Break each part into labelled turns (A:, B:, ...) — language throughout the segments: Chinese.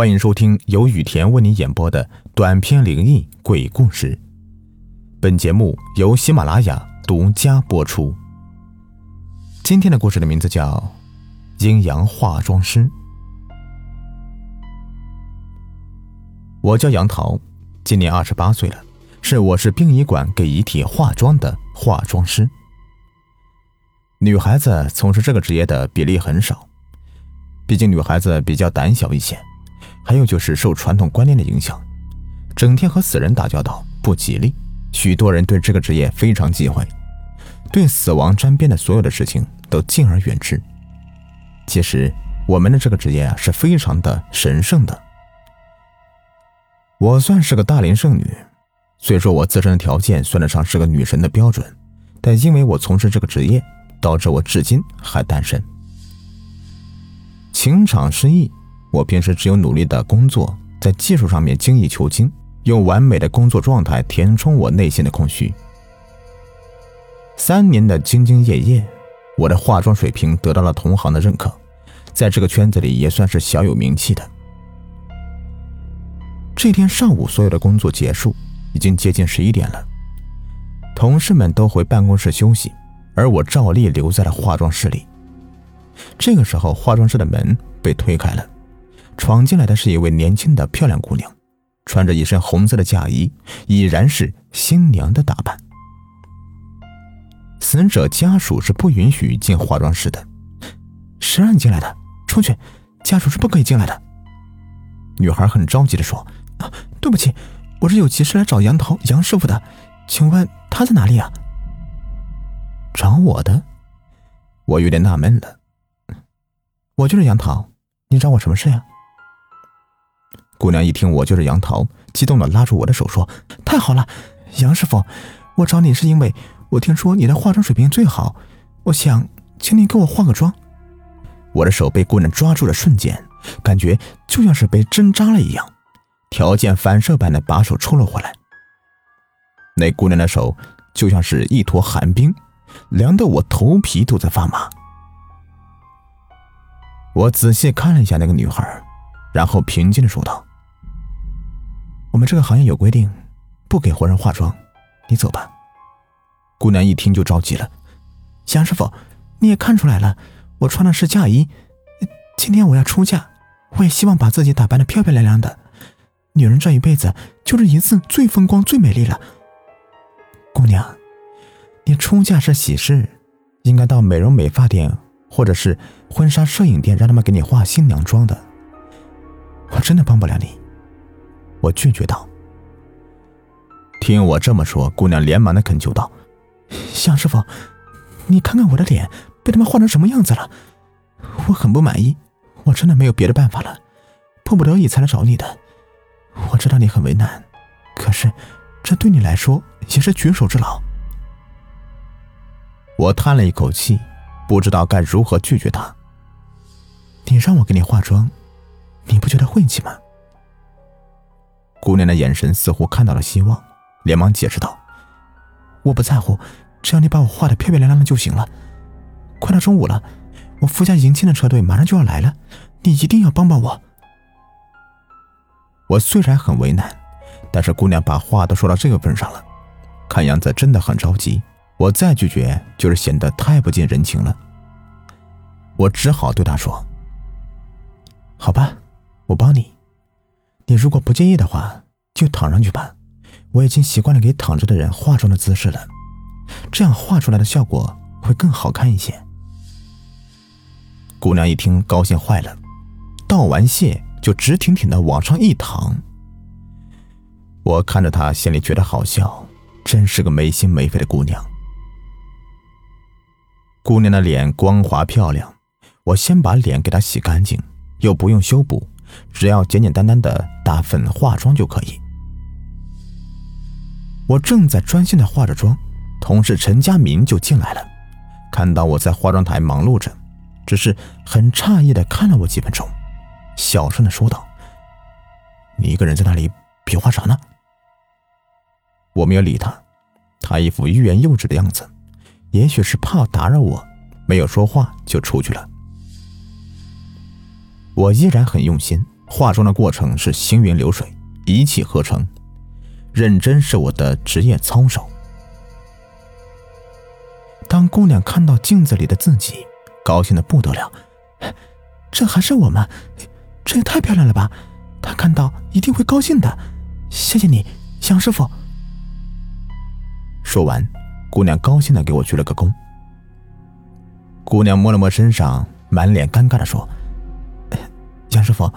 A: 欢迎收听由雨田为你演播的短篇灵异鬼故事。本节目由喜马拉雅独家播出。今天的故事的名字叫《阴阳化妆师》。我叫杨桃，今年二十八岁了，是我市殡仪馆给遗体化妆的化妆师。女孩子从事这个职业的比例很少，毕竟女孩子比较胆小一些。还有就是受传统观念的影响，整天和死人打交道不吉利，许多人对这个职业非常忌讳，对死亡沾边的所有的事情都敬而远之。其实我们的这个职业啊是非常的神圣的。我算是个大龄剩女，虽说我自身的条件算得上是个女神的标准，但因为我从事这个职业，导致我至今还单身。情场失意。我平时只有努力的工作，在技术上面精益求精，用完美的工作状态填充我内心的空虚。三年的兢兢业业，我的化妆水平得到了同行的认可，在这个圈子里也算是小有名气的。这天上午，所有的工作结束，已经接近十一点了，同事们都回办公室休息，而我照例留在了化妆室里。这个时候，化妆室的门被推开了。闯进来的是一位年轻的漂亮姑娘，穿着一身红色的嫁衣，已然是新娘的打扮。死者家属是不允许进化妆室的，谁让你进来的？出去！家属是不可以进来的。女孩很着急的说：“啊，对不起，我是有急事来找杨桃杨师傅的，请问他在哪里啊？”找我的？我有点纳闷了。我就是杨桃，你找我什么事呀？姑娘一听我就是杨桃，激动的拉住我的手说：“太好了，杨师傅，我找你是因为我听说你的化妆水平最好，我想请你给我化个妆。”我的手被姑娘抓住的瞬间，感觉就像是被针扎了一样，条件反射般的把手抽了回来。那姑娘的手就像是一坨寒冰，凉得我头皮都在发麻。我仔细看了一下那个女孩，然后平静的说道。我们这个行业有规定，不给活人化妆。你走吧。姑娘一听就着急了：“杨师傅，你也看出来了，我穿的是嫁衣。今天我要出嫁，我也希望把自己打扮的漂漂亮亮的。女人这一辈子就这一次，最风光、最美丽了。姑娘，你出嫁是喜事，应该到美容美发店或者是婚纱摄影店，让他们给你化新娘妆的。我真的帮不了你。”我拒绝道：“听我这么说。”姑娘连忙的恳求道：“向师傅，你看看我的脸被他们画成什么样子了，我很不满意。我真的没有别的办法了，迫不得已才来找你的。我知道你很为难，可是这对你来说也是举手之劳。”我叹了一口气，不知道该如何拒绝他。你让我给你化妆，你不觉得晦气吗？姑娘的眼神似乎看到了希望，连忙解释道：“我不在乎，只要你把我画的漂漂亮亮的就行了。快到中午了，我夫家迎亲的车队马上就要来了，你一定要帮帮我。”我虽然很为难，但是姑娘把话都说到这个份上了，看样子真的很着急。我再拒绝就是显得太不近人情了。我只好对她说：“好吧，我帮你。”你如果不介意的话，就躺上去吧。我已经习惯了给躺着的人化妆的姿势了，这样画出来的效果会更好看一些。姑娘一听，高兴坏了，道完谢就直挺挺的往上一躺。我看着她，心里觉得好笑，真是个没心没肺的姑娘。姑娘的脸光滑漂亮，我先把脸给她洗干净，又不用修补。只要简简单单的打粉化妆就可以。我正在专心的化着妆，同事陈家明就进来了，看到我在化妆台忙碌着，只是很诧异的看了我几分钟，小声的说道：“你一个人在那里比划啥呢？”我没有理他，他一副欲言又止的样子，也许是怕打扰我，没有说话就出去了。我依然很用心，化妆的过程是行云流水，一气呵成，认真是我的职业操守。当姑娘看到镜子里的自己，高兴的不得了，这还是我吗？这也太漂亮了吧！她看到一定会高兴的。谢谢你，杨师傅。说完，姑娘高兴的给我鞠了个躬。姑娘摸了摸身上，满脸尴尬的说：“杨师傅。”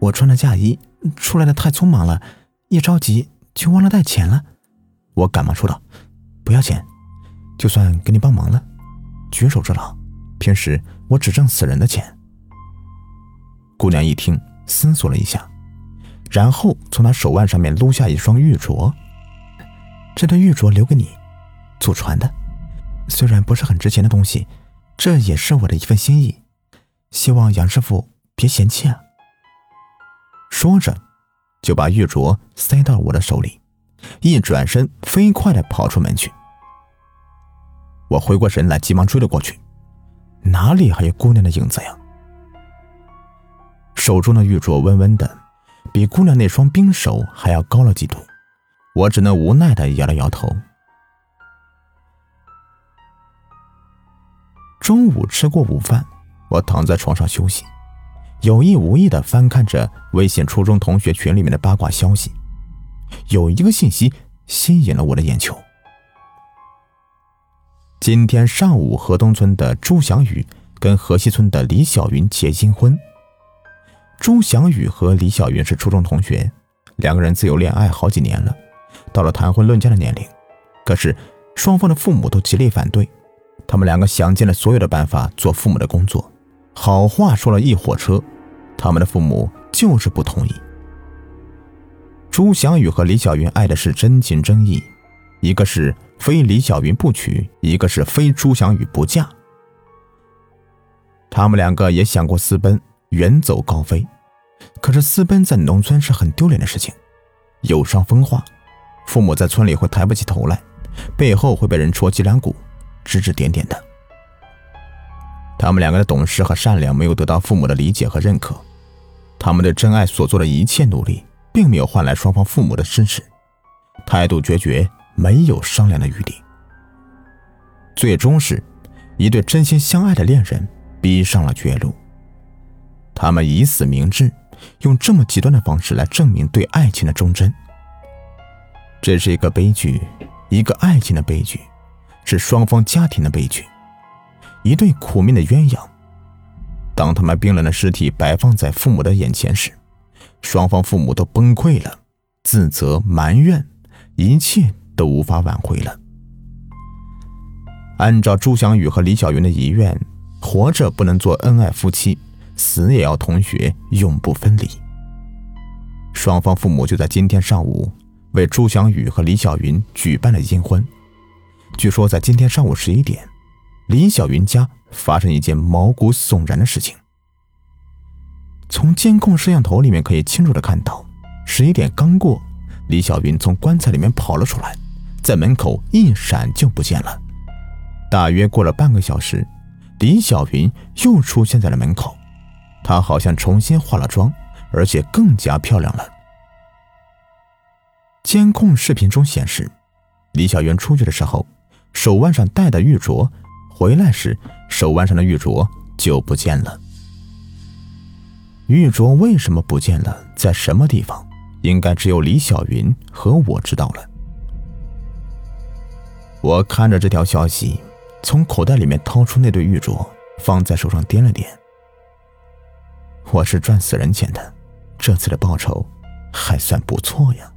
A: 我穿着嫁衣出来的太匆忙了，一着急就忘了带钱了。我赶忙说道：“不要钱，就算给你帮忙了，举手之劳。平时我只挣死人的钱。”姑娘一听，思索了一下，然后从她手腕上面撸下一双玉镯。这对玉镯留给你，祖传的，虽然不是很值钱的东西，这也是我的一份心意，希望杨师傅别嫌弃啊。说着，就把玉镯塞到我的手里，一转身飞快的跑出门去。我回过神来，急忙追了过去，哪里还有姑娘的影子呀？手中的玉镯温温的，比姑娘那双冰手还要高了几度，我只能无奈的摇了摇头。中午吃过午饭，我躺在床上休息。有意无意的翻看着微信初中同学群里面的八卦消息，有一个信息吸引了我的眼球。今天上午，河东村的朱祥宇跟河西村的李小云结新婚。朱祥宇和李小云是初中同学，两个人自由恋爱好几年了，到了谈婚论嫁的年龄，可是双方的父母都极力反对，他们两个想尽了所有的办法做父母的工作。好话说了一火车，他们的父母就是不同意。朱祥宇和李小云爱的是真情真意，一个是非李小云不娶，一个是非朱祥宇不嫁。他们两个也想过私奔，远走高飞，可是私奔在农村是很丢脸的事情，有伤风化，父母在村里会抬不起头来，背后会被人戳脊梁骨，指指点点的。他们两个的懂事和善良没有得到父母的理解和认可，他们对真爱所做的一切努力，并没有换来双方父母的支持，态度决绝，没有商量的余地。最终是，一对真心相爱的恋人逼上了绝路。他们以死明志，用这么极端的方式来证明对爱情的忠贞。这是一个悲剧，一个爱情的悲剧，是双方家庭的悲剧。一对苦命的鸳鸯，当他们冰冷的尸体摆放在父母的眼前时，双方父母都崩溃了，自责埋怨，一切都无法挽回了。按照朱祥宇和李小云的遗愿，活着不能做恩爱夫妻，死也要同学，永不分离。双方父母就在今天上午为朱祥宇和李小云举办了阴婚。据说在今天上午十一点。李小云家发生一件毛骨悚然的事情。从监控摄像头里面可以清楚的看到，十一点刚过，李小云从棺材里面跑了出来，在门口一闪就不见了。大约过了半个小时，李小云又出现在了门口，她好像重新化了妆，而且更加漂亮了。监控视频中显示，李小云出去的时候，手腕上戴的玉镯。回来时，手腕上的玉镯就不见了。玉镯为什么不见了？在什么地方？应该只有李小云和我知道了。我看着这条消息，从口袋里面掏出那对玉镯，放在手上掂了掂。我是赚死人钱的，这次的报酬还算不错呀。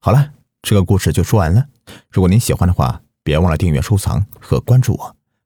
A: 好了，这个故事就说完了。如果您喜欢的话，别忘了订阅、收藏和关注我，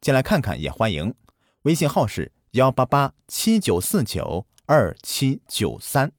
B: 进来看看也欢迎。微信号是幺八八七九四九二七九三。